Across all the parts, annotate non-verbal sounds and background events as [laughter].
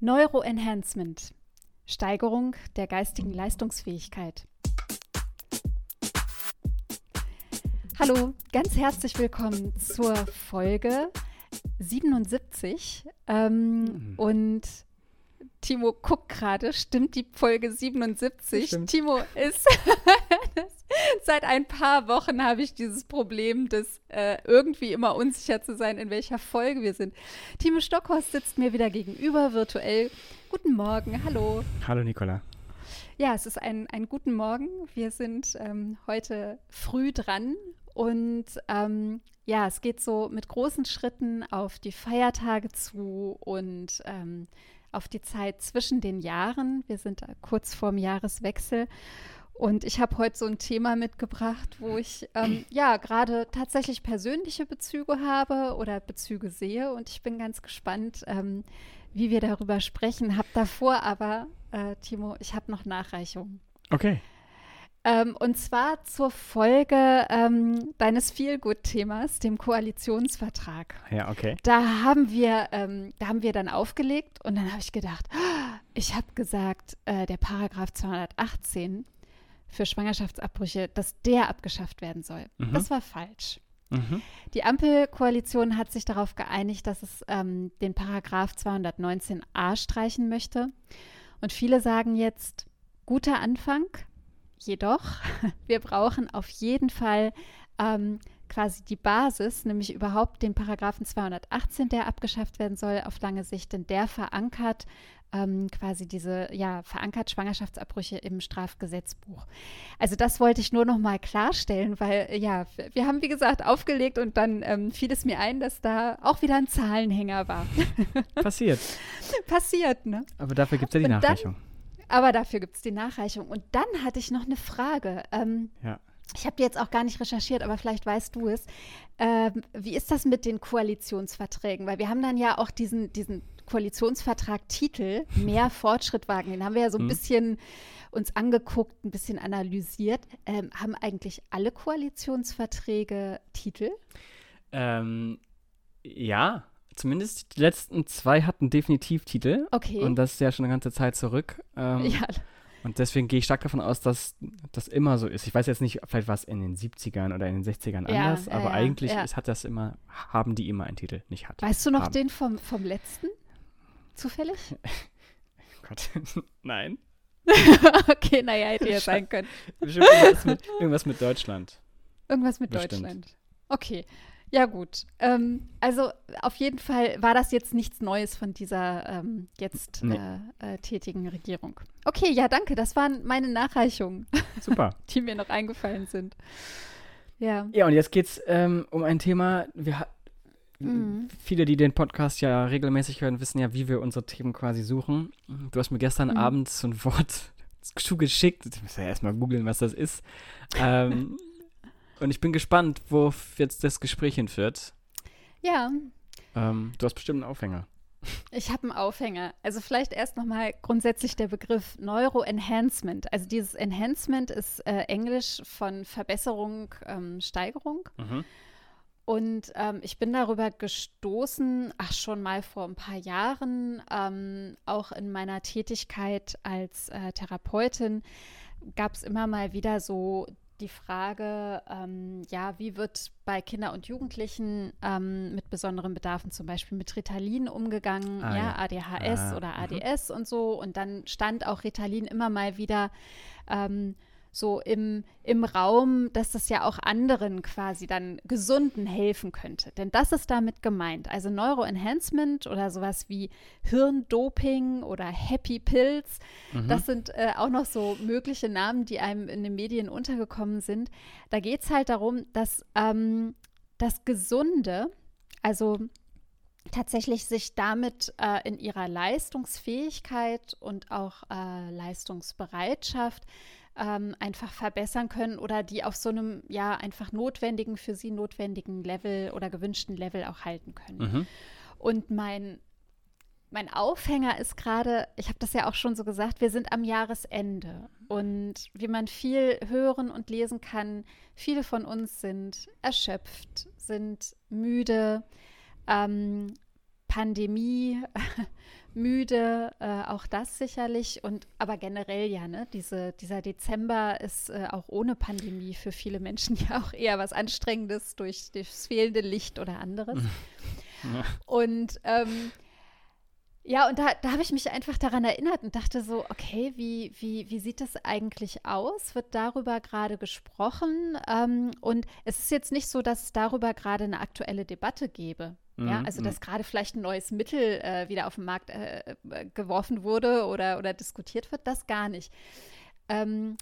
Neuroenhancement. Steigerung der geistigen Leistungsfähigkeit. Hallo, ganz herzlich willkommen zur Folge 77. Ähm, mhm. Und Timo guckt gerade, stimmt die Folge 77? Stimmt. Timo ist [laughs] [laughs] seit ein paar Wochen habe ich dieses Problem, dass äh, irgendwie immer unsicher zu sein, in welcher Folge wir sind. Timo Stockhorst sitzt mir wieder gegenüber, virtuell. Guten Morgen, hallo. Hallo Nicola. Ja, es ist ein, ein guten Morgen. Wir sind ähm, heute früh dran und ähm, ja, es geht so mit großen Schritten auf die Feiertage zu und ähm, auf die Zeit zwischen den Jahren. Wir sind kurz vorm Jahreswechsel. Und ich habe heute so ein Thema mitgebracht, wo ich ähm, ja gerade tatsächlich persönliche Bezüge habe oder Bezüge sehe. Und ich bin ganz gespannt, ähm, wie wir darüber sprechen. Hab davor aber, äh, Timo, ich habe noch Nachreichungen. Okay. Ähm, und zwar zur Folge ähm, deines Feelgood-Themas, dem Koalitionsvertrag. Ja, okay. Da haben wir, ähm, da haben wir dann aufgelegt und dann habe ich gedacht, ich habe gesagt, äh, der Paragraph 218 für Schwangerschaftsabbrüche, dass der abgeschafft werden soll. Mhm. Das war falsch. Mhm. Die Ampelkoalition hat sich darauf geeinigt, dass es ähm, den Paragraph 219a streichen möchte. Und viele sagen jetzt, guter Anfang, jedoch, [laughs] wir brauchen auf jeden Fall ähm, quasi die Basis, nämlich überhaupt den Paragraphen 218, der abgeschafft werden soll auf lange Sicht, denn der verankert ähm, quasi diese, ja, verankert Schwangerschaftsabbrüche im Strafgesetzbuch. Also das wollte ich nur noch mal klarstellen, weil ja, wir haben wie gesagt aufgelegt und dann ähm, fiel es mir ein, dass da auch wieder ein Zahlenhänger war. [laughs] Passiert. Passiert, ne? Aber dafür gibt es ja die Nachreichung. Dann, aber dafür gibt es die Nachreichung. Und dann hatte ich noch eine Frage. Ähm, ja. Ich habe die jetzt auch gar nicht recherchiert, aber vielleicht weißt du es. Ähm, wie ist das mit den Koalitionsverträgen? Weil wir haben dann ja auch diesen, diesen Koalitionsvertrag Titel Mehr [laughs] Fortschritt wagen. Den haben wir ja so ein mhm. bisschen uns angeguckt, ein bisschen analysiert. Ähm, haben eigentlich alle Koalitionsverträge Titel? Ähm, ja, zumindest die letzten zwei hatten definitiv Titel. Okay. Und das ist ja schon eine ganze Zeit zurück. Ähm, ja. Und deswegen gehe ich stark davon aus, dass das immer so ist. Ich weiß jetzt nicht, vielleicht war es in den 70ern oder in den 60ern ja, anders, aber ja, eigentlich ja. Ist, hat das immer, haben die immer einen Titel, nicht hat. Weißt du noch haben. den vom, vom letzten? Zufällig? [laughs] Gott, [laughs] nein. [laughs] okay, naja, hätte ja sein können. irgendwas, mit, irgendwas mit Deutschland. Irgendwas mit Bestimmt. Deutschland. Okay. Ja, gut. Ähm, also auf jeden Fall war das jetzt nichts Neues von dieser ähm, jetzt nee. äh, äh, tätigen Regierung. Okay, ja, danke. Das waren meine Nachreichungen. Super. die mir noch eingefallen sind. Ja. Ja, und jetzt geht es ähm, um ein Thema. Wir, mhm. Viele, die den Podcast ja regelmäßig hören, wissen ja, wie wir unsere Themen quasi suchen. Du hast mir gestern mhm. Abend so ein Wort [laughs] zugeschickt. Ich muss ja erstmal googeln, was das ist. Ähm, [laughs] und ich bin gespannt, wo jetzt das Gespräch hinführt. Ja. Ähm, du hast bestimmt einen Aufhänger. Ich habe einen Aufhänger. Also vielleicht erst nochmal grundsätzlich der Begriff Neuroenhancement. Also dieses Enhancement ist äh, Englisch von Verbesserung, ähm, Steigerung. Mhm. Und ähm, ich bin darüber gestoßen, ach schon mal vor ein paar Jahren, ähm, auch in meiner Tätigkeit als äh, Therapeutin gab es immer mal wieder so die Frage, ähm, ja, wie wird bei Kindern und Jugendlichen ähm, mit besonderen Bedarfen, zum Beispiel mit Ritalin umgegangen, ah, ja, ja, ADHS ah, oder ADS mhm. und so. Und dann stand auch Ritalin immer mal wieder ähm, so im, im Raum, dass das ja auch anderen quasi dann Gesunden helfen könnte. Denn das ist damit gemeint. Also Neuroenhancement oder sowas wie Hirndoping oder Happy Pills, mhm. das sind äh, auch noch so mögliche Namen, die einem in den Medien untergekommen sind. Da geht es halt darum, dass ähm, das Gesunde, also tatsächlich sich damit äh, in ihrer Leistungsfähigkeit und auch äh, Leistungsbereitschaft ähm, einfach verbessern können oder die auf so einem ja einfach notwendigen, für sie notwendigen Level oder gewünschten Level auch halten können. Mhm. Und mein mein Aufhänger ist gerade, ich habe das ja auch schon so gesagt, wir sind am Jahresende. Und wie man viel hören und lesen kann, viele von uns sind erschöpft, sind müde. Ähm, Pandemie [laughs] müde, äh, auch das sicherlich. Und aber generell ja, ne, diese, dieser Dezember ist äh, auch ohne Pandemie für viele Menschen [laughs] ja auch eher was Anstrengendes durch das fehlende Licht oder anderes. [laughs] Ja. Und ähm, ja, und da, da habe ich mich einfach daran erinnert und dachte so, okay, wie, wie, wie sieht das eigentlich aus? Wird darüber gerade gesprochen? Ähm, und es ist jetzt nicht so, dass es darüber gerade eine aktuelle Debatte gäbe. Mhm, ja, also dass gerade vielleicht ein neues Mittel äh, wieder auf den Markt äh, äh, geworfen wurde oder, oder diskutiert wird, das gar nicht. Ähm,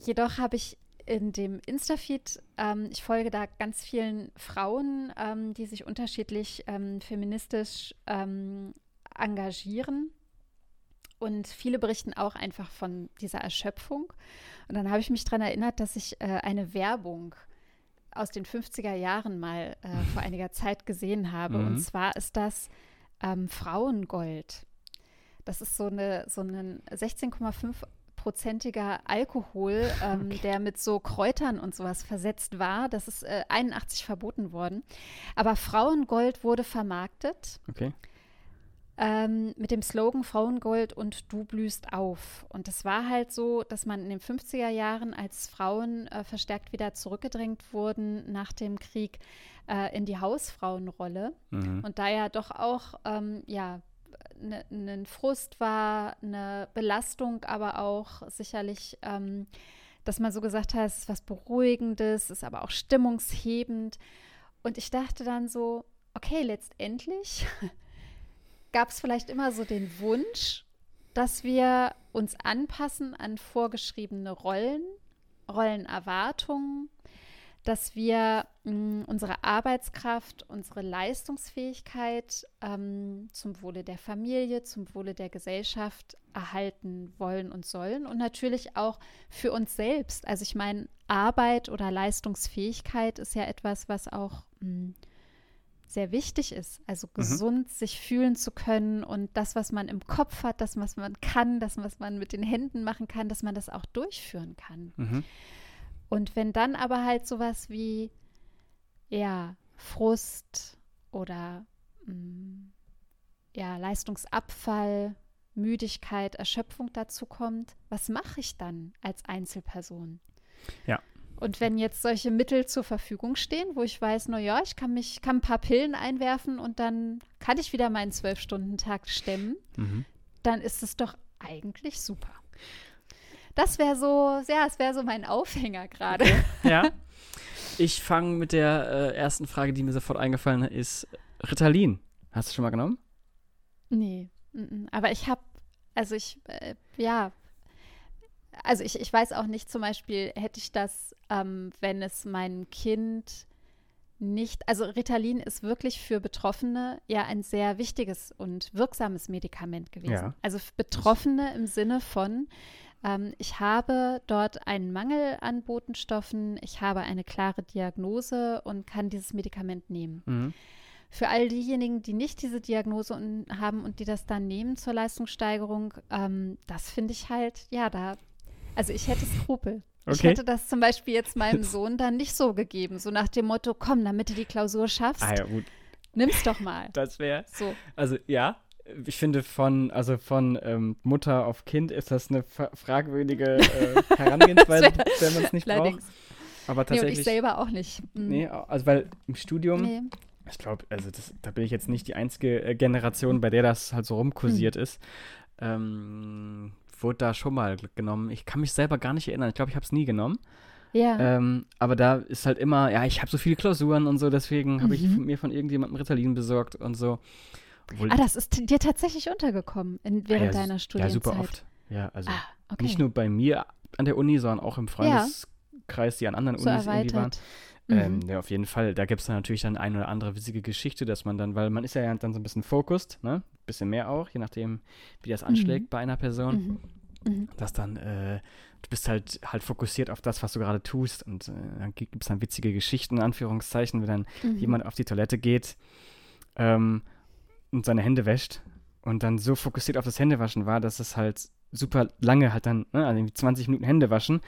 jedoch habe ich in dem Insta-Feed, ähm, ich folge da ganz vielen Frauen, ähm, die sich unterschiedlich ähm, feministisch ähm, engagieren. Und viele berichten auch einfach von dieser Erschöpfung. Und dann habe ich mich daran erinnert, dass ich äh, eine Werbung aus den 50er Jahren mal äh, [laughs] vor einiger Zeit gesehen habe. Mhm. Und zwar ist das ähm, Frauengold. Das ist so, eine, so ein 16,5 prozentiger Alkohol, [laughs] ähm, okay. der mit so Kräutern und sowas versetzt war. Das ist äh, 81 verboten worden. Aber Frauengold wurde vermarktet. Okay ähm, mit dem Slogan Frauengold und du blühst auf. Und es war halt so, dass man in den 50er Jahren, als Frauen äh, verstärkt wieder zurückgedrängt wurden nach dem Krieg, äh, in die Hausfrauenrolle. Mhm. Und da ja doch auch, ähm, ja, ein ne, Frust war, eine Belastung, aber auch sicherlich, ähm, dass man so gesagt hat, es ist was Beruhigendes, ist aber auch stimmungshebend. Und ich dachte dann so, okay, letztendlich gab es vielleicht immer so den Wunsch, dass wir uns anpassen an vorgeschriebene Rollen, Rollenerwartungen, dass wir mh, mm, unsere Arbeitskraft, unsere Leistungsfähigkeit ähm, zum Wohle der Familie, zum Wohle der Gesellschaft erhalten wollen und sollen und natürlich auch für uns selbst. Also ich meine, Arbeit oder Leistungsfähigkeit ist ja etwas, was auch mh, mm, sehr wichtig ist. Also mhm. gesund mhm. sich fühlen zu können und das, was man im Kopf hat, das, was man kann, das, was man mit den Händen machen kann, dass man das auch durchführen kann. Mhm. Und wenn dann aber halt sowas wie, ja, Frust oder mh, mm, ja, Leistungsabfall, Müdigkeit, Erschöpfung dazu kommt, was mache ich dann als Einzelperson? Ja. Und wenn jetzt solche Mittel zur Verfügung stehen, wo ich weiß, naja, ich kann mich, kann ein paar Pillen einwerfen und dann kann ich wieder meinen Zwölf-Stunden-Tag stemmen, mhm. dann ist es doch eigentlich super. Das wäre so, ja, es wäre so mein Aufhänger gerade. Okay. [laughs] Ja. Ich fange mit der äh, ersten Frage, die mir sofort eingefallen ist. Ritalin. Hast du schon mal genommen? Nee. M -m. Aber ich habe, also ich, äh, ja, also ich, ich weiß auch nicht, zum Beispiel hätte ich das, ähm, wenn es mein Kind nicht, also Ritalin ist wirklich für Betroffene ja ein sehr wichtiges und wirksames Medikament gewesen. Ja. Also Betroffene im Sinne von, ähm, ich habe dort einen Mangel an Botenstoffen, ich habe eine klare Diagnose und kann dieses Medikament nehmen. Mhm. Für all diejenigen, die nicht diese Diagnose haben und die das dann nehmen zur Leistungssteigerung, ähm, das finde ich halt, ja, da also ich hätte Skrupel. Okay. Ich hätte das zum Beispiel jetzt meinem Sohn dann nicht so gegeben, so nach dem Motto, komm, damit du die Klausur schaffst, ah, ja, gut. nimm's doch mal. Das wäre so. Also ja, ich finde von, also von ähm, Mutter auf Kind ist das eine fragwürdige äh, [laughs] Herangehensweise, wenn man es nicht braucht. Aber tatsächlich. Nee, ich selber auch nicht. Mhm. Nee, also weil im Studium, nee. ich glaube, also das, da bin ich jetzt nicht die einzige äh, Generation, bei der das halt so rumkursiert mhm. ist. Ähm, wurde da schon mal genommen. Ich kann mich selber gar nicht erinnern. Ich glaube, ich habe es nie genommen. Ja. Ähm, aber da ist halt immer, ja, ich habe so viele Klausuren und so, deswegen mhm. habe ich mir von irgendjemandem Ritalin besorgt und so. Obwohl, ah, das ist dir tatsächlich untergekommen in, während ja, deiner Studienzeit? Ja, super oft. Ja, also ah, okay. nicht nur bei mir an der Uni, sondern auch im Freundeskreis, ja. die an anderen so Unis erweitert. irgendwie waren. Ähm, mhm. Ähm, ja, auf jeden Fall. Da gibt es dann natürlich dann eine oder andere witzige Geschichte, dass man dann, weil man ist ja dann so ein bisschen fokust, ne? Bisschen mehr auch, je nachdem, wie das anschlägt mhm. bei einer Person. Mhm. mhm. Dass dann, äh, du bist halt halt fokussiert auf das, was du gerade tust. Und äh, dann gibt es dann witzige Geschichten, in Anführungszeichen, wenn dann mhm. jemand auf die Toilette geht ähm, und seine Hände wäscht und dann so fokussiert auf das Händewaschen war, dass es halt super lange halt dann, ne, also 20 Minuten Hände waschen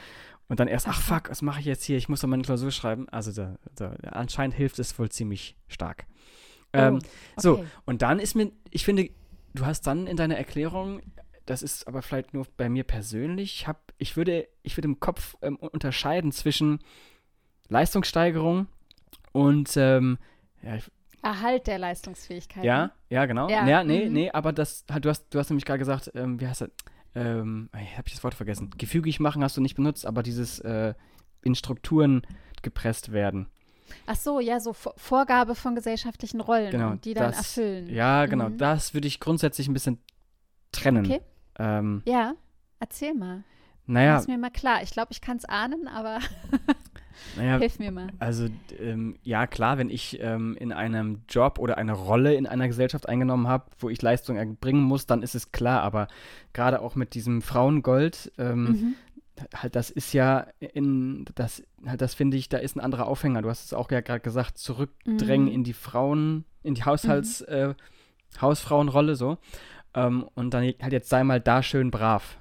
und dann erst, ach fuck, was mache ich jetzt hier? Ich muss doch meine Klausur schreiben. Also da, da, anscheinend hilft es wohl ziemlich stark. Oh, ähm, okay. So, und dann ist mir, ich finde, du hast dann in deiner Erklärung, das ist aber vielleicht nur bei mir persönlich, ich, hab, ich, würde, ich würde im Kopf ähm, unterscheiden zwischen Leistungssteigerung und ähm, ja, ich, Erhalt der Leistungsfähigkeit. Ja, ne? ja, genau. Ja, Ja, nee, mhm. nee, aber das, du hast, du hast nämlich gerade gesagt, ähm, wie heißt das? Ähm, ich habe das Wort vergessen. Gefügig machen hast du nicht benutzt, aber dieses äh, in Strukturen gepresst werden. Ach so, ja, so Vor- Vorgabe von gesellschaftlichen Rollen, Genau. die dann das, erfüllen. Ja, genau. Mhm. Das würde ich grundsätzlich ein bisschen trennen. Okay. Ähm, Ja, erzähl mal. naja, Mach's mir mal klar. Ich glaube, ich kann es ahnen, aber [laughs] naja, hilf mir mal. Also ähm, ja, klar, wenn ich ähm, in einem Job oder eine Rolle in einer Gesellschaft eingenommen habe, wo ich Leistung erbringen muss, dann ist es klar. Aber gerade auch mit diesem Frauengold, ähm, Mhm. halt das ist ja in, das, halt das finde ich, da ist ein anderer Aufhänger. Du hast es auch ja gerade gesagt, zurückdrängen Mhm. in die Frauen, in die Haushalts, äh, Hausfrauenrolle so. Ähm, und dann halt jetzt sei mal da schön brav.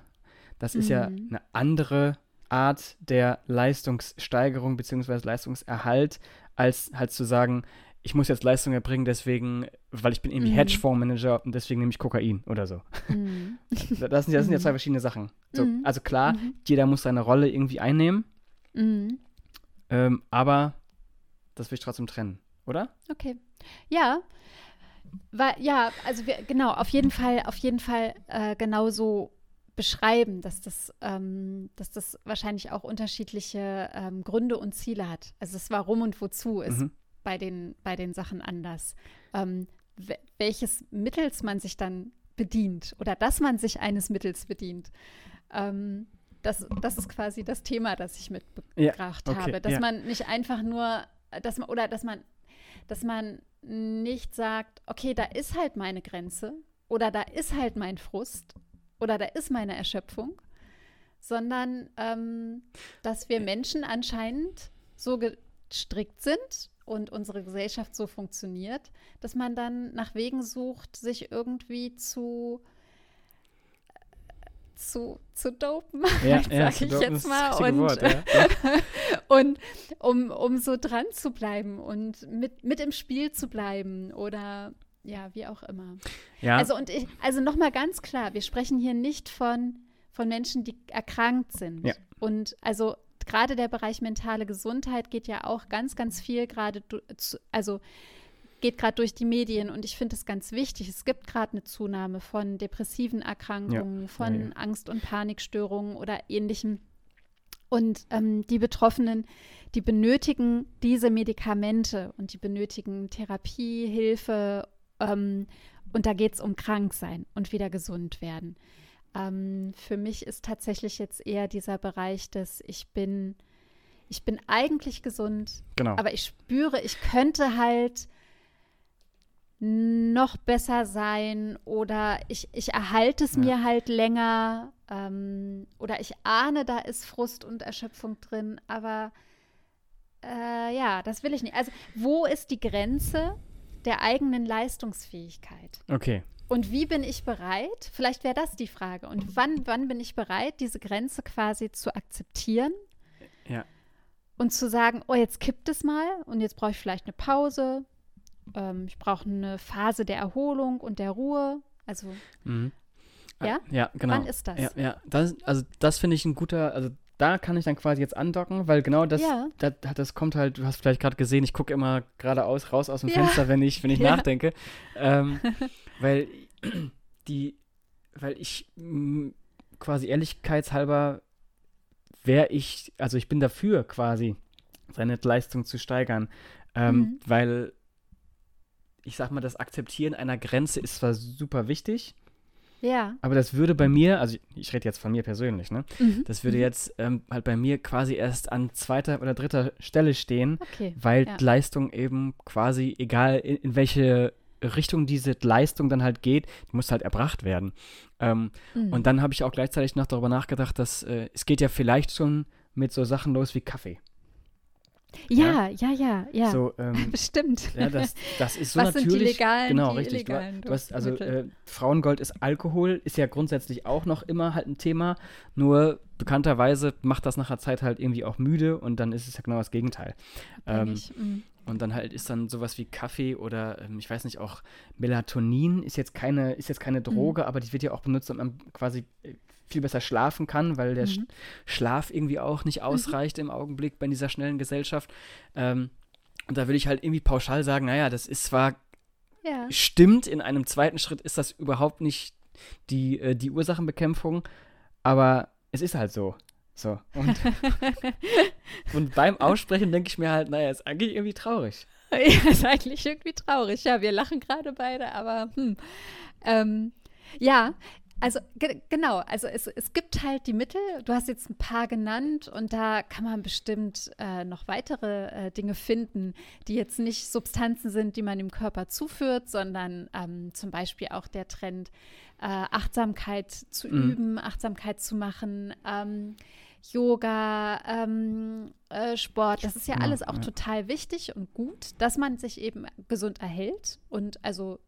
Das ist ja Mhm. eine andere Art der Leistungssteigerung bzw. Leistungserhalt, als halt zu sagen, ich muss jetzt Leistung erbringen, deswegen, weil ich bin irgendwie Mhm. Hedgefondsmanager und deswegen nehme ich Kokain oder so. Mhm. [laughs] Das sind, das sind ja Mhm. zwei verschiedene Sachen. So, Mhm. Also klar, Mhm. jeder muss seine Rolle irgendwie einnehmen, Mhm. ähm, aber das will ich trotzdem trennen, oder? Okay. Ja. Weil, ja, also wir, genau, auf jeden Fall, auf jeden Fall äh, genauso beschreiben, dass das, ähm, dass das wahrscheinlich auch unterschiedliche ähm, Gründe und Ziele hat. Also das Warum und Wozu ist Mhm. bei, den, bei den Sachen anders. Ähm, we- welches Mittels man sich dann bedient oder dass man sich eines Mittels bedient. Ähm, das, das ist quasi das Thema, das ich mitgebracht okay, habe. Dass ja. man nicht einfach nur, dass man, oder dass man, dass man nicht sagt, okay, da ist halt meine Grenze oder da ist halt mein Frust oder da ist meine Erschöpfung, sondern ähm, dass wir Menschen anscheinend so gestrickt sind und unsere Gesellschaft so funktioniert, dass man dann nach Wegen sucht, sich irgendwie zu zu, zu dopen, Ja, [laughs] sag ja, ich dopen jetzt mal. Und, Wort, ja. [laughs] und um, um so dran zu bleiben und mit, mit im Spiel zu bleiben oder ja, wie auch immer. Ja, Also und ich, also nochmal ganz klar, wir sprechen hier nicht von, von Menschen, die erkrankt sind. Ja. Und also gerade der Bereich mentale Gesundheit geht ja auch ganz, ganz viel gerade, also geht gerade durch die Medien und ich finde es ganz wichtig. Es gibt gerade eine Zunahme von depressiven Erkrankungen, von Ja, ja. Angst- und Panikstörungen oder ähnlichem. Und ähm, die Betroffenen, die benötigen diese Medikamente und die benötigen Therapie, Hilfe. Ähm, und da geht es um Kranksein und wieder gesund werden. Ähm, für mich ist tatsächlich jetzt eher dieser Bereich, dass ich bin, ich bin eigentlich gesund, genau. aber ich spüre, ich könnte halt noch besser sein oder ich, ich erhalte es Ja. mir halt länger ähm, oder ich ahne, da ist Frust und Erschöpfung drin, aber äh, ja, das will ich nicht. Also wo ist die Grenze der eigenen Leistungsfähigkeit? Okay. Und wie bin ich bereit? Vielleicht wäre das die Frage. Und wann, wann bin ich bereit, diese Grenze quasi zu akzeptieren Ja. und zu sagen, oh, jetzt kippt es mal und jetzt brauche ich vielleicht eine Pause. Ähm, ich brauche eine Phase der Erholung und der Ruhe. Also, Mhm. Ja? Ja, genau. wann ist das? Ja, ja. Das, also das finde ich ein guter, also da kann ich dann quasi jetzt andocken, weil genau das, Ja. das, das kommt halt, du hast vielleicht gerade gesehen, ich gucke immer geradeaus, raus aus dem Ja. Fenster, wenn ich, wenn ich [laughs] Ja. nachdenke. Ähm, [laughs] weil die, weil ich mh, quasi ehrlichkeitshalber wäre ich, also ich bin dafür quasi, seine Leistung zu steigern. Ähm, Mhm. Weil ich sag mal, das Akzeptieren einer Grenze ist zwar super wichtig, ja. aber das würde bei mir, also ich, rede jetzt von mir persönlich, ne? Mhm. Das würde Mhm. jetzt ähm, halt bei mir quasi erst an zweiter oder dritter Stelle stehen, Okay. weil Ja. Leistung eben quasi, egal in, in welche Richtung diese Leistung dann halt geht, die muss halt erbracht werden. Ähm, Mhm. Und dann habe ich auch gleichzeitig noch darüber nachgedacht, dass äh, es geht ja vielleicht schon mit so Sachen los wie Kaffee. Ja, ja, ja, ja. So, [laughs] ähm, Bestimmt. ja, das, das ist so Was sind die natürlich. legalen, genau, die richtig. Du, illegalen du hast also äh, Frauengold ist Alkohol, ist ja grundsätzlich auch noch immer halt ein Thema. Nur bekannterweise macht das nach einer Zeit halt irgendwie auch müde und dann ist es ja genau das Gegenteil. Ähm. Mhm. Und dann halt ist dann sowas wie Kaffee oder ähm, ich weiß nicht, auch Melatonin ist jetzt keine, ist jetzt keine Droge, mhm. aber die wird ja auch benutzt, man quasi äh, viel besser schlafen kann, weil der mhm. Schlaf irgendwie auch nicht mhm. ausreicht mhm. im Augenblick bei dieser schnellen Gesellschaft. Ähm, und da will ich halt irgendwie pauschal sagen, naja, das ist zwar ja. stimmt, in einem zweiten Schritt ist das überhaupt nicht die, äh, die Ursachenbekämpfung, aber es ist halt so. So. Und, [laughs] und beim Aussprechen denke ich mir halt, naja, ist eigentlich irgendwie traurig. [laughs] Ja, ist eigentlich irgendwie traurig. Ja, wir lachen gerade beide, aber hm. Ähm, ja, also genau, also es, es gibt halt die Mittel, du hast jetzt ein paar genannt und da kann man bestimmt äh, noch weitere äh, Dinge finden, die jetzt nicht Substanzen sind, die man dem Körper zuführt, sondern ähm, zum Beispiel auch der Trend, äh, Achtsamkeit zu mhm. üben, Achtsamkeit zu machen. Ähm, Yoga, ähm, äh, Sport, das ist ja alles auch ja. total wichtig und gut, dass man sich eben gesund erhält. Und also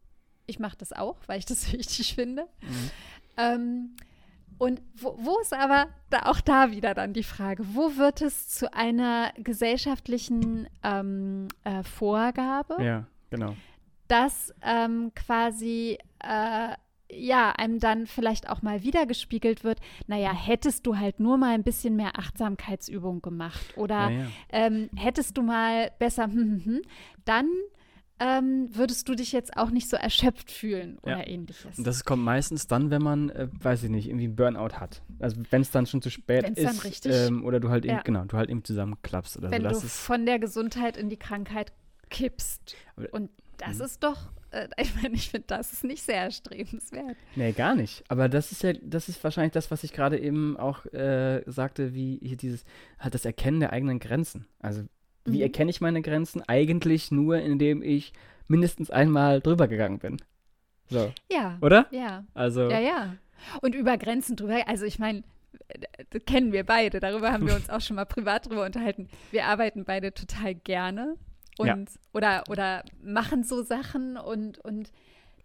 ich mache das auch, weil ich das [laughs] wichtig finde. Mhm. Ähm, und wo, wo, ist aber da auch da wieder dann die Frage, wo wird es zu einer gesellschaftlichen ähm, äh, Vorgabe? Ja, genau. Dass ähm, quasi äh, ja, einem dann vielleicht auch mal wiedergespiegelt wird, naja, hättest du halt nur mal ein bisschen mehr Achtsamkeitsübung gemacht oder ja. ähm, hättest du mal besser, hm, hm, hm, dann ähm, würdest du dich jetzt auch nicht so erschöpft fühlen oder ja. ähnliches. Und das kommt meistens dann, wenn man, äh, weiß ich nicht, irgendwie einen Burnout hat. Also wenn es dann schon zu spät wenn's ist. Dann richtig, ähm, oder du halt ja. eben, genau, du halt eben zusammenklappst oder wenn so. Wenn du von der Gesundheit in die Krankheit kippst. Aber, und das mh. ist doch, äh, [laughs] ich meine, ich finde, das ist nicht sehr erstrebenswert. Nee, gar nicht. Aber das ist ja, das ist wahrscheinlich das, was ich gerade eben auch äh, sagte, wie hier dieses, halt das Erkennen der eigenen Grenzen. Also wie mhm. erkenne ich meine Grenzen? Eigentlich nur, indem ich mindestens einmal drüber gegangen bin. So. Ja. Oder? Ja. Also. Ja, ja. Und über Grenzen drüber, also ich meine, das kennen wir beide, darüber haben wir uns [laughs] auch schon mal privat drüber unterhalten. Wir arbeiten beide total gerne und ja. oder, oder machen so Sachen und, und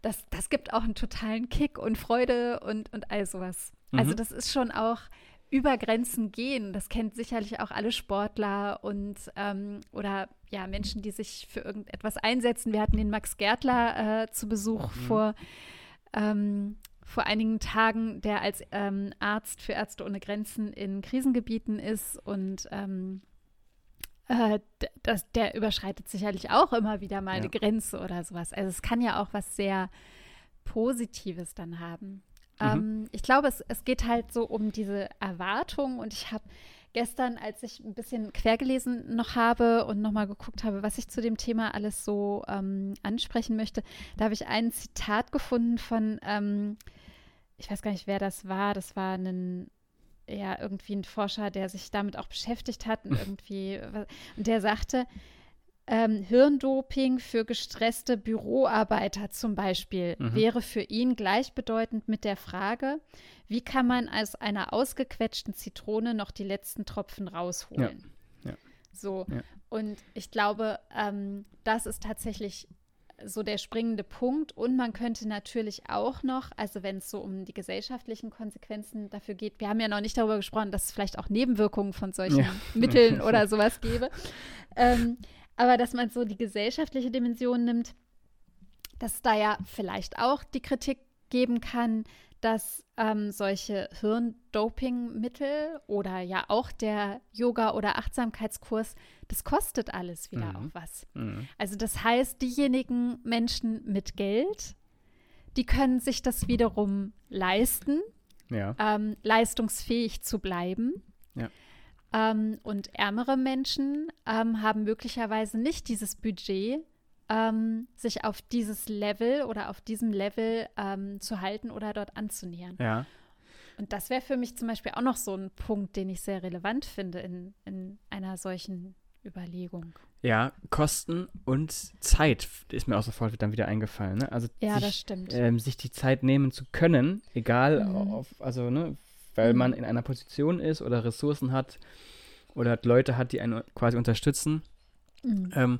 das, das gibt auch einen totalen Kick und Freude und, und all sowas. Also mhm. Also das ist schon auch über Grenzen gehen. Das kennt sicherlich auch alle Sportler und ähm, oder ja, Menschen, die sich für irgendetwas einsetzen. Wir hatten den Max Gärtler äh, zu Besuch mhm. vor, ähm, vor einigen Tagen, der als ähm, Arzt für Ärzte ohne Grenzen in Krisengebieten ist und ähm, äh, das, der überschreitet sicherlich auch immer wieder mal ja. eine Grenze oder sowas. Also es kann ja auch was sehr Positives dann haben. Mhm. Ähm, ich glaube, es, es geht halt so um diese Erwartung und ich habe gestern, als ich ein bisschen quergelesen noch habe und nochmal geguckt habe, was ich zu dem Thema alles so ähm, ansprechen möchte, da habe ich ein Zitat gefunden von, ähm, ich weiß gar nicht, wer das war, das war ein ja, irgendwie ein Forscher, der sich damit auch beschäftigt hat und [laughs] irgendwie, und der sagte, ähm, Hirndoping für gestresste Büroarbeiter zum Beispiel mhm. wäre für ihn gleichbedeutend mit der Frage, wie kann man aus einer ausgequetschten Zitrone noch die letzten Tropfen rausholen? Ja. Ja. So. Ja. Und ich glaube, ähm, das ist tatsächlich so der springende Punkt. Und man könnte natürlich auch noch, also wenn es so um die gesellschaftlichen Konsequenzen dafür geht, wir haben ja noch nicht darüber gesprochen, dass es vielleicht auch Nebenwirkungen von solchen Mitteln [laughs] oder sowas gäbe. Ähm, aber dass man so die gesellschaftliche Dimension nimmt, dass da ja vielleicht auch die Kritik geben kann, dass ähm, solche Hirndopingmittel oder ja auch der Yoga- oder Achtsamkeitskurs, das kostet alles wieder mhm. auch was. Mhm. Also das heißt, diejenigen Menschen mit Geld, die können sich das wiederum leisten, ja. ähm, leistungsfähig zu bleiben. Ja. Ähm, und ärmere Menschen ähm, haben möglicherweise nicht dieses Budget, ähm, sich auf dieses Level oder auf diesem Level ähm, zu halten oder dort anzunähern. Ja. Und das wäre für mich zum Beispiel auch noch so ein Punkt, den ich sehr relevant finde in, in einer solchen Überlegung. Ja, Kosten und Zeit ist mir auch sofort dann wieder eingefallen. Ne? Also ja, sich, das stimmt. Ähm, sich die Zeit nehmen zu können, egal, mhm. auf, also ne, weil mhm. man in einer Position ist oder Ressourcen hat oder Leute hat, die einen quasi unterstützen. Mhm. Ähm,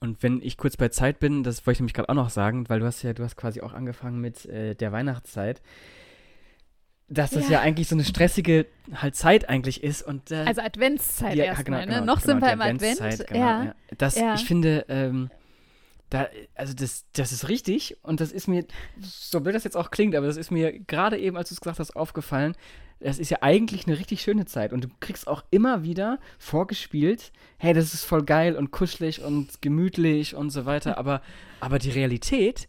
und wenn ich kurz bei Zeit bin, das wollte ich nämlich gerade auch noch sagen, weil du hast ja, du hast quasi auch angefangen mit äh, der Weihnachtszeit. dass das ja. ja. eigentlich so eine stressige halt Zeit eigentlich ist und äh, also Adventszeit ja, erstmal, genau, ne? Genau, Noch genau, sind wir im Advent. Genau, ja. ja. Das, ich finde, ähm, da, also das, das ist richtig und das ist mir, so blöd das jetzt auch klingt, aber das ist mir gerade eben, als du es gesagt hast, aufgefallen. Das ist ja eigentlich eine richtig schöne Zeit und du kriegst auch immer wieder vorgespielt, hey, das ist voll geil und kuschelig und gemütlich und so weiter, aber, aber die Realität,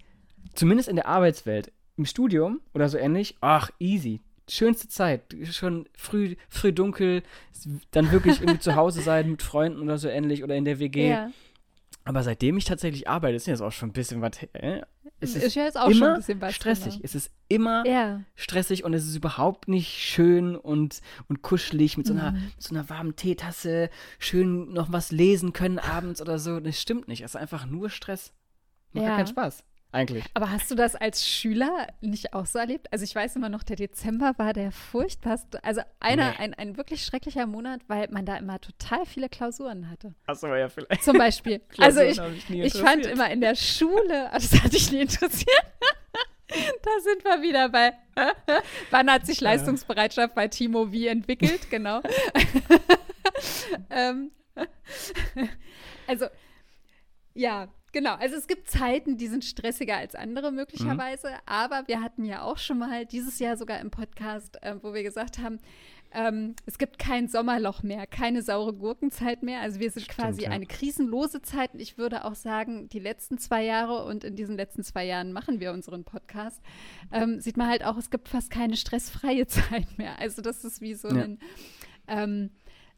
zumindest in der Arbeitswelt, im Studium oder so ähnlich, ach, easy. Schönste Zeit, schon früh, früh dunkel, dann wirklich irgendwie zu Hause sein mit Freunden oder so ähnlich oder in der WG. Ja. Aber seitdem ich tatsächlich arbeite, ist jetzt auch schon ein bisschen was. Äh, es ist, ist ja jetzt auch immer schon ein was, stressig. Genau. Es ist immer ja. stressig und es ist überhaupt nicht schön und, und kuschelig mit so, einer, mhm. mit so einer warmen Teetasse, schön noch was lesen können abends oder so. Das stimmt nicht. Es ist einfach nur Stress. Macht ja. keinen Spaß eigentlich. Aber hast du das als Schüler nicht auch so erlebt? Also ich weiß immer noch, der Dezember war der furchtbarste, also einer, nee. ein, ein wirklich schrecklicher Monat, weil man da immer total viele Klausuren hatte. Achso, ja, vielleicht. Zum Beispiel. [laughs] also ich, ich fand immer in der Schule, [laughs] also das hat dich nie interessiert. [laughs] da sind wir wieder bei, wann hat sich Leistungsbereitschaft bei Timo wie entwickelt, genau. ähm, also, ja, Genau, also es gibt Zeiten, die sind stressiger als andere möglicherweise, mhm. aber wir hatten ja auch schon mal dieses Jahr sogar im Podcast, äh, wo wir gesagt haben, ähm, es gibt kein Sommerloch mehr, keine saure Gurkenzeit mehr. Also wir sind Stimmt, quasi ja. eine krisenlose Zeit. Und ich würde auch sagen, die letzten zwei Jahre und in diesen letzten zwei Jahren machen wir unseren Podcast, ähm, sieht man halt auch, es gibt fast keine stressfreie [laughs] Zeit mehr. Also das ist wie so ja. ein ähm,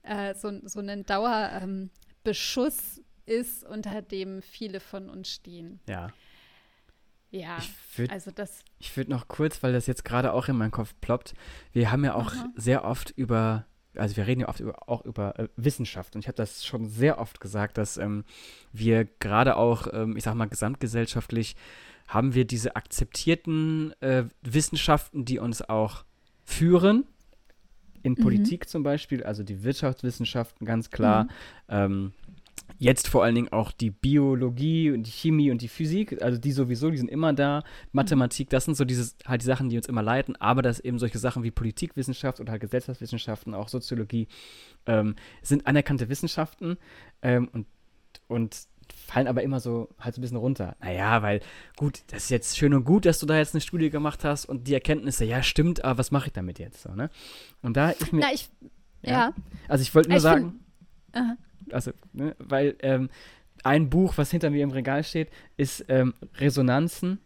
äh, so, so ein Dauerbeschuss ist, unter dem viele von uns stehen. Ja. Ja, würd, also das. Ich würde noch kurz, weil das jetzt gerade auch in meinen Kopf ploppt. Wir haben ja auch Aha. sehr oft über, also wir reden ja oft über, auch über äh, Wissenschaft und ich habe das schon sehr oft gesagt, dass ähm, wir gerade auch, ähm, ich sag mal, gesamtgesellschaftlich haben wir diese akzeptierten äh, Wissenschaften, die uns auch führen. In mhm. Politik zum Beispiel, also die Wirtschaftswissenschaften ganz klar. Mhm. Ähm, Jetzt vor allen Dingen auch die Biologie und die Chemie und die Physik, also die sowieso, die sind immer da. Mathematik, das sind so diese, halt die Sachen, die uns immer leiten, aber dass eben solche Sachen wie Politikwissenschaft oder halt Gesellschaftswissenschaften, auch Soziologie, ähm, sind anerkannte Wissenschaften ähm, und, und fallen aber immer so halt so ein bisschen runter. Naja, weil gut, das ist jetzt schön und gut, dass du da jetzt eine Studie gemacht hast und die Erkenntnisse, ja, stimmt, aber was mache ich damit jetzt so, ne? Und da ist mir. Na, ich, ja. ja. Also ich wollte nur ich sagen. Find, also, ne, weil ähm, ein Buch, was hinter mir im Regal steht, ist ähm, Resonanzen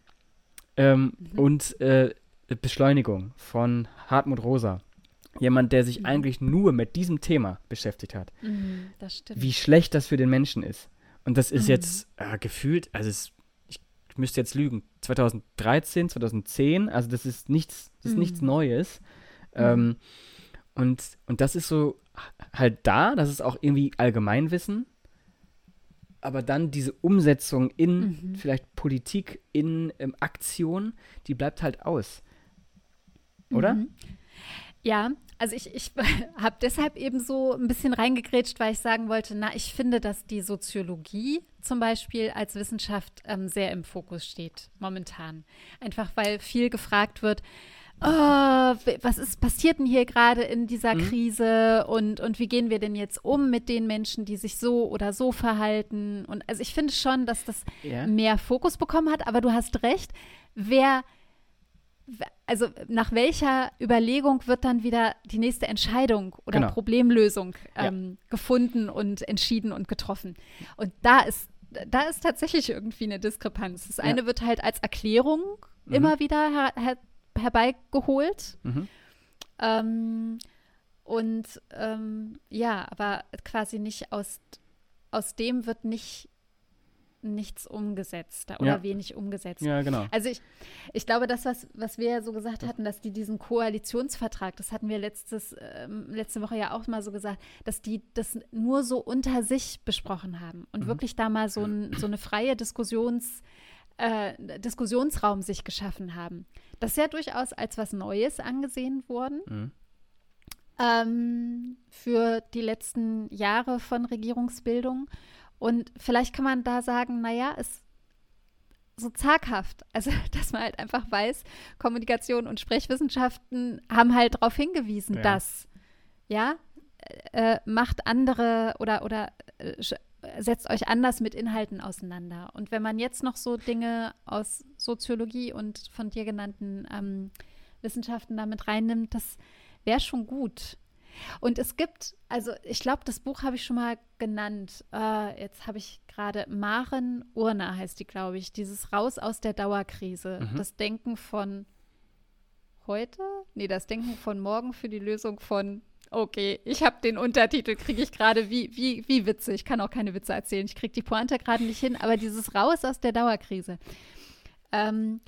ähm, mhm. und äh, Beschleunigung von Hartmut Rosa. Jemand, der sich mhm. eigentlich nur mit diesem Thema beschäftigt hat. Mhm, Wie schlecht das für den Menschen ist. Und das ist mhm. jetzt äh, gefühlt, also es, ich müsste jetzt lügen, 2013, 2010, also das ist nichts, das ist nichts mhm. Neues. Mhm. Ähm, und, und das ist so halt da, das ist auch irgendwie Allgemeinwissen, aber dann diese Umsetzung in mhm. vielleicht Politik, in ähm, Aktion, die bleibt halt aus. Oder? Mhm. Ja, also ich, ich [laughs] habe deshalb eben so ein bisschen reingegrätscht, weil ich sagen wollte, na, ich finde, dass die Soziologie zum Beispiel als Wissenschaft ähm, sehr im Fokus steht momentan. Einfach weil viel gefragt wird, oh, was ist passiert denn hier gerade in dieser mhm. Krise und, und wie gehen wir denn jetzt um mit den Menschen, die sich so oder so verhalten? Und also ich finde schon, dass das ja. mehr Fokus bekommen hat, aber du hast recht, wer also nach welcher Überlegung wird dann wieder die nächste Entscheidung oder genau. Problemlösung ähm, ja. gefunden und entschieden und getroffen? Und da ist da ist tatsächlich irgendwie eine Diskrepanz. Das eine wird halt als Erklärung mhm. immer wieder her, her herbeigeholt. Mhm. Ähm, und ähm, ja, aber quasi nicht aus, aus dem wird nicht nichts umgesetzt oder ja. wenig umgesetzt. Ja, genau. Also ich, ich glaube, das, was, was wir ja so gesagt hatten, dass die diesen Koalitionsvertrag, das hatten wir letztes, ähm, letzte Woche ja auch mal so gesagt, dass die das nur so unter sich besprochen haben und mhm. wirklich da mal so, ein, so eine freie Diskussions, äh, Diskussionsraum sich geschaffen haben. Das ist ja durchaus als was Neues angesehen worden. Mhm. Ähm, für die letzten Jahre von Regierungsbildung. Und vielleicht kann man da sagen, naja, es so zaghaft. [laughs] Also, dass man halt einfach weiß, Kommunikation und Sprechwissenschaften haben halt darauf hingewiesen, ja. dass, ja, äh, macht andere oder, oder äh, setzt euch anders mit Inhalten auseinander. Und wenn man jetzt noch so Dinge aus Soziologie und von dir genannten ähm, Wissenschaften damit reinnimmt, das wäre schon gut. Und es gibt, also ich glaube, das Buch habe ich schon mal genannt. Äh, jetzt habe ich gerade Maren Urner heißt die, glaube ich. Dieses Raus aus der Dauerkrise. Mhm. Das Denken von heute? Nee, das Denken von morgen für die Lösung von Okay, ich habe den Untertitel, kriege ich gerade wie, wie, wie Witze. Ich kann auch keine Witze erzählen. Ich kriege die Pointe gerade nicht hin, aber dieses Raus aus der Dauerkrise. Ähm,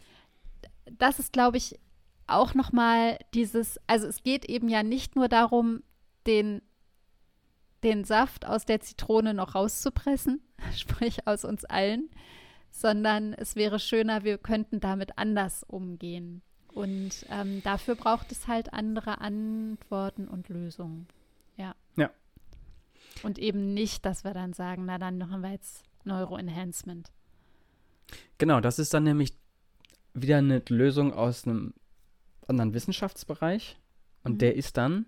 das ist, glaube ich, auch nochmal dieses, also es geht eben ja nicht nur darum, den, den Saft aus der Zitrone noch rauszupressen, [laughs] sprich aus uns allen, sondern es wäre schöner, wir könnten damit anders umgehen. Und ähm, dafür braucht es halt andere Antworten und Lösungen. Ja. Ja. Und eben nicht, dass wir dann sagen, na dann machen wir jetzt Neuroenhancement. Genau, das ist dann nämlich wieder eine Lösung aus einem anderen Wissenschaftsbereich. Und mhm. der ist dann,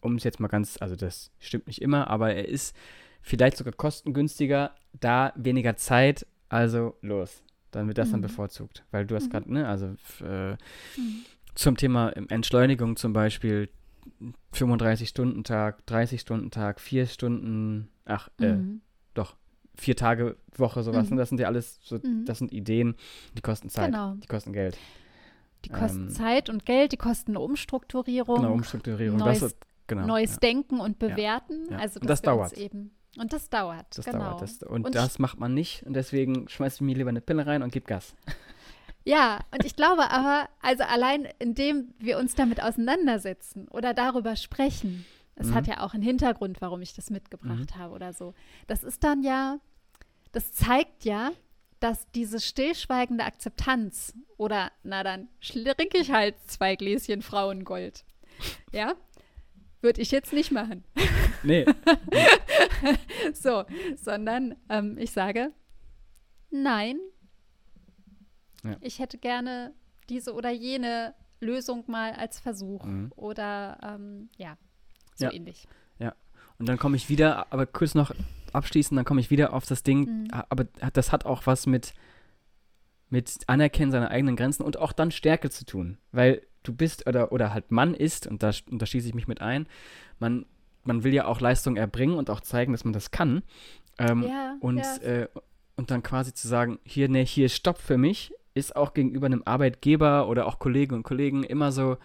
um es jetzt mal ganz, also das stimmt nicht immer, aber er ist vielleicht sogar kostengünstiger, da weniger Zeit, also los dann wird das mhm. dann bevorzugt. Weil du hast mhm. gerade, ne, also äh, mhm. zum Thema Entschleunigung zum Beispiel 35-Stunden-Tag, 30-Stunden-Tag, 4 Stunden, ach, äh, mhm. doch, vier Tage Woche, sowas. Ne? Mhm. Das sind ja alles so, mhm. das sind Ideen, die kosten Zeit, genau. die kosten Geld. Die kosten ähm, Zeit und Geld, die kosten Umstrukturierung. Genau, Umstrukturierung. Neues, das, genau, neues ja. Denken und Bewerten. Ja, ja. Also, und das dauert. Eben und das dauert. Das genau. dauert. Das, und, und, das macht man nicht. Und deswegen schmeiße ich mir lieber eine Pille rein und gib Gas. Ja, und ich glaube aber, also allein indem wir uns damit auseinandersetzen oder darüber sprechen, es mhm. hat ja auch einen Hintergrund, warum ich das mitgebracht mhm. habe oder so. Das ist dann ja, das zeigt ja, dass diese stillschweigende Akzeptanz oder na dann trinke ich halt zwei Gläschen Frauengold. Ja, würde ich jetzt nicht machen. Nee. [laughs] [laughs] so, sondern ähm, ich sage, nein, ja. ich hätte gerne diese oder jene Lösung mal als Versuch mhm. oder ähm, ja, so ja. ähnlich. Ja, und dann komme ich wieder, aber kurz noch abschließend, dann komme ich wieder auf das Ding, mhm. aber das hat auch was mit, mit Anerkennen seiner eigenen Grenzen und auch dann Stärke zu tun, weil du bist oder, oder halt Mann ist, und da, und da schließe ich mich mit ein, man, man will ja auch Leistung erbringen und auch zeigen, dass man das kann. Ähm, ja, und, ja. Äh, und dann quasi zu sagen, hier, ne, hier ist Stopp für mich, ist auch gegenüber einem Arbeitgeber oder auch Kollegen und Kollegen immer so,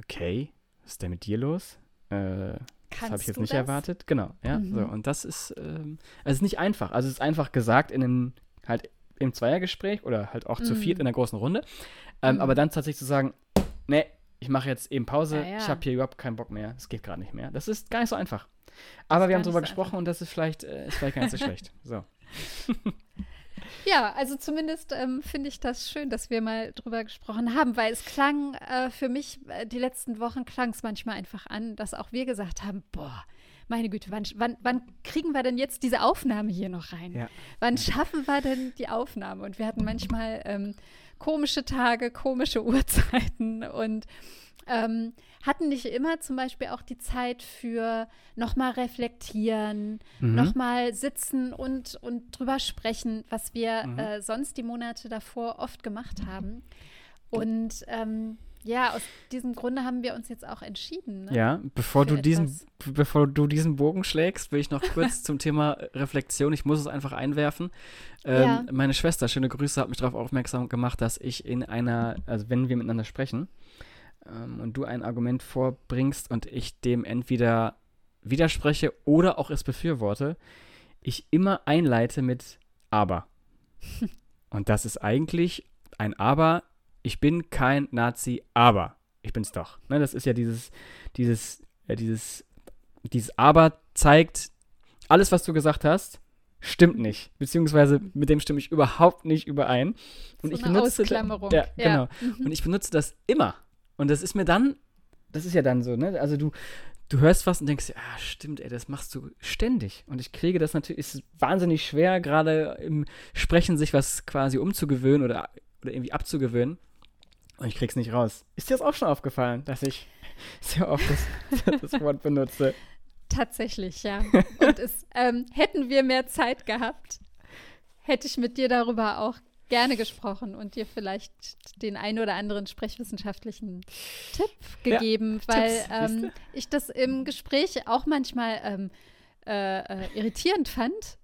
okay, was ist denn mit dir los? Äh, das habe ich jetzt nicht das? erwartet. Genau, ja. Mhm. So, und das ist, ähm, also ist nicht einfach. Also es ist einfach gesagt in einem, halt im Zweiergespräch oder halt auch mhm. zu viert in der großen Runde. Ähm, mhm. Aber dann tatsächlich zu sagen, nee, ich mache jetzt eben Pause, ja, ja. ich habe hier überhaupt keinen Bock mehr, es geht gerade nicht mehr. Das ist gar nicht so einfach. Aber wir haben darüber so gesprochen einfach. und das ist vielleicht, äh, ist vielleicht gar nicht so schlecht. [laughs] So. Ja, also zumindest ähm, finde ich das schön, dass wir mal drüber gesprochen haben, weil es klang äh, für mich, äh, die letzten Wochen klang es manchmal einfach an, dass auch wir gesagt haben, boah, meine Güte, wann, wann, wann kriegen wir denn jetzt diese Aufnahme hier noch rein? Ja. Wann schaffen wir denn die Aufnahme? Und wir hatten manchmal ähm, komische Tage, komische [laughs] Uhrzeiten und ähm, hatten nicht immer zum Beispiel auch die Zeit für nochmal reflektieren, mhm. nochmal sitzen und, und drüber sprechen, was wir mhm. äh, sonst die Monate davor oft gemacht haben. Und ähm, ja, aus diesem Grunde haben wir uns jetzt auch entschieden. Ne? Ja, bevor du, diesen, bevor du diesen Bogen schlägst, will ich noch kurz zum Thema Reflexion, ich muss es einfach einwerfen. Ähm, ja. Meine Schwester, schöne Grüße, hat mich darauf aufmerksam gemacht, dass ich in einer, also wenn wir miteinander sprechen ähm, und du ein Argument vorbringst und ich dem entweder widerspreche oder auch es befürworte, ich immer einleite mit Aber. [laughs] und das ist eigentlich ein Aber ich bin kein Nazi, aber ich bin's doch. Ne, das ist ja dieses, dieses, ja, dieses, dieses Aber zeigt, alles, was du gesagt hast, stimmt nicht. Beziehungsweise mit dem stimme ich überhaupt nicht überein. Und so ich benutze Ausklammerung. Ja, ja. genau. Mhm. Und ich benutze das immer. Und das ist mir dann, das ist ja dann so, ne? Also du, du hörst was und denkst, ah, stimmt, ey, das machst du ständig. Und ich kriege das natürlich, ist wahnsinnig schwer, gerade im Sprechen sich was quasi umzugewöhnen oder, oder irgendwie abzugewöhnen. Und ich krieg's nicht raus. Ist dir das auch schon aufgefallen, dass ich [laughs] sehr oft das, [laughs] das Wort benutze? Tatsächlich, ja. Und es, ähm, hätten wir mehr Zeit gehabt, hätte ich mit dir darüber auch gerne gesprochen und dir vielleicht den einen oder anderen sprechwissenschaftlichen Tipp gegeben, ja, weil Tipps, ähm, ich das im Gespräch auch manchmal ähm, äh, äh, irritierend fand.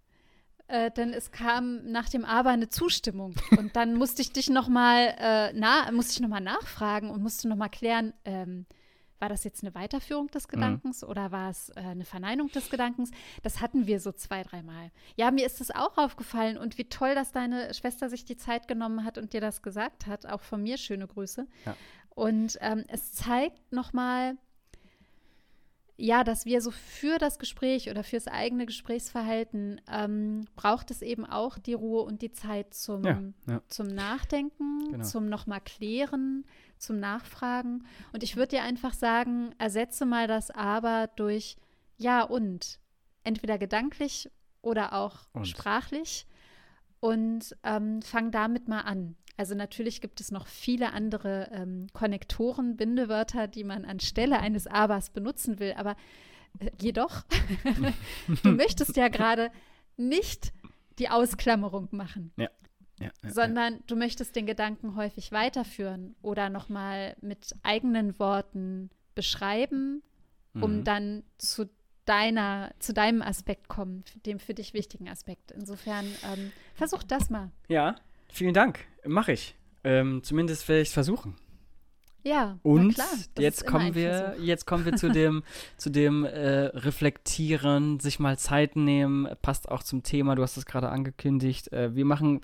Äh, denn es kam nach dem Aber eine Zustimmung. Und dann musste ich dich noch mal, äh, na, musste ich noch mal nachfragen und musste noch mal klären, ähm, war das jetzt eine Weiterführung des mhm. Gedankens mhm. oder war es äh, eine Verneinung des Gedankens? Das hatten wir so zwei, dreimal. Ja, mir ist das auch aufgefallen und wie toll, dass deine Schwester sich die Zeit genommen hat und dir das gesagt hat. Auch von mir schöne Grüße. Ja. Und ähm, es zeigt nochmal, ja, dass wir so für das Gespräch oder fürs eigene Gesprächsverhalten ähm, braucht es eben auch die Ruhe und die Zeit zum, ja, ja. zum Nachdenken, genau. zum nochmal klären, zum Nachfragen. Und ich würde dir einfach sagen, ersetze mal das Aber durch Ja und. Entweder gedanklich oder auch und. sprachlich. Und ähm, fang damit mal an. Also natürlich gibt es noch viele andere ähm, Konnektoren, Bindewörter, die man anstelle eines Abers benutzen will. Aber äh, jedoch, [laughs] du möchtest ja gerade nicht die Ausklammerung machen. Ja ja, sondern ja. du möchtest den Gedanken häufig weiterführen oder nochmal mit eigenen Worten beschreiben, um mhm. dann zu deiner, zu deinem Aspekt kommen, dem für dich wichtigen Aspekt. Insofern ähm, versuch das mal. Ja, vielen Dank. Mache ich. Ähm, zumindest werde ich es versuchen. Ja, und klar, jetzt kommen wir, jetzt kommen wir zu [laughs] dem, zu dem äh, Reflektieren, sich mal Zeit nehmen, passt auch zum Thema. Du hast es gerade angekündigt. Äh, wir machen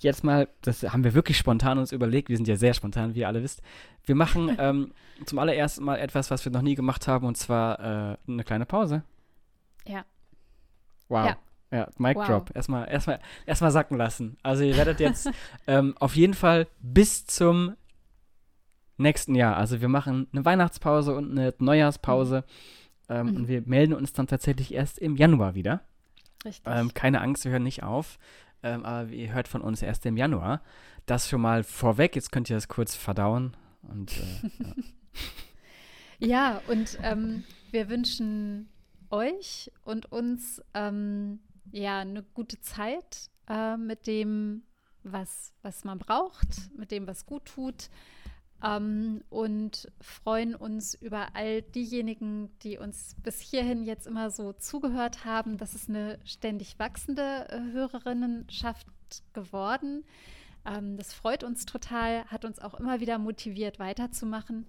jetzt mal, das haben wir wirklich spontan uns überlegt, wir sind ja sehr spontan, wie ihr alle wisst. Wir machen [laughs] ähm, zum allerersten Mal etwas, was wir noch nie gemacht haben, und zwar äh, eine kleine Pause. Ja. Wow. Ja. Ja, Mic wow. Drop. Erstmal, erstmal, erstmal sacken lassen. Also ihr werdet jetzt [laughs] ähm, auf jeden Fall bis zum nächsten Jahr. Also wir machen eine Weihnachtspause und eine Neujahrspause. Ähm, mhm. Und wir melden uns dann tatsächlich erst im Januar wieder. Richtig. Ähm, keine Angst, wir hören nicht auf ähm, aber ihr hört von uns erst im Januar. Das schon mal vorweg, jetzt könnt ihr das kurz verdauen. Und, äh, ja. [laughs] ja. und ähm, wir wünschen euch und uns ähm, ja eine gute Zeit äh, mit dem, was, was man braucht, mit dem, was gut tut ähm, und freuen uns über all diejenigen, die uns bis hierhin jetzt immer so zugehört haben. Das ist eine ständig wachsende äh, Hörerinnenschaft geworden. Ähm, das freut uns total, hat uns auch immer wieder motiviert, weiterzumachen.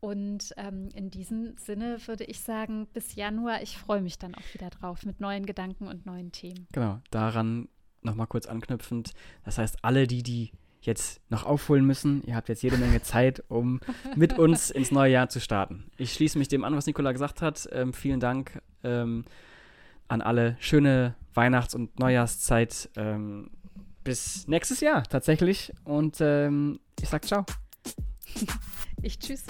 Und ähm, in diesem Sinne würde ich sagen, bis Januar, ich freue mich dann auch wieder drauf mit neuen Gedanken und neuen Themen. Genau, daran nochmal kurz anknüpfend. Das heißt, alle die, die jetzt noch aufholen müssen. Ihr habt jetzt jede Menge [laughs] Zeit, um mit uns ins neue Jahr zu starten. Ich schließe mich dem an, was Nikola gesagt hat. Ähm, vielen Dank ähm, an alle. Schöne Weihnachts- und Neujahrszeit. Ähm, bis nächstes Jahr tatsächlich. Und ähm, ich sag ciao. [laughs] Ich tschüss.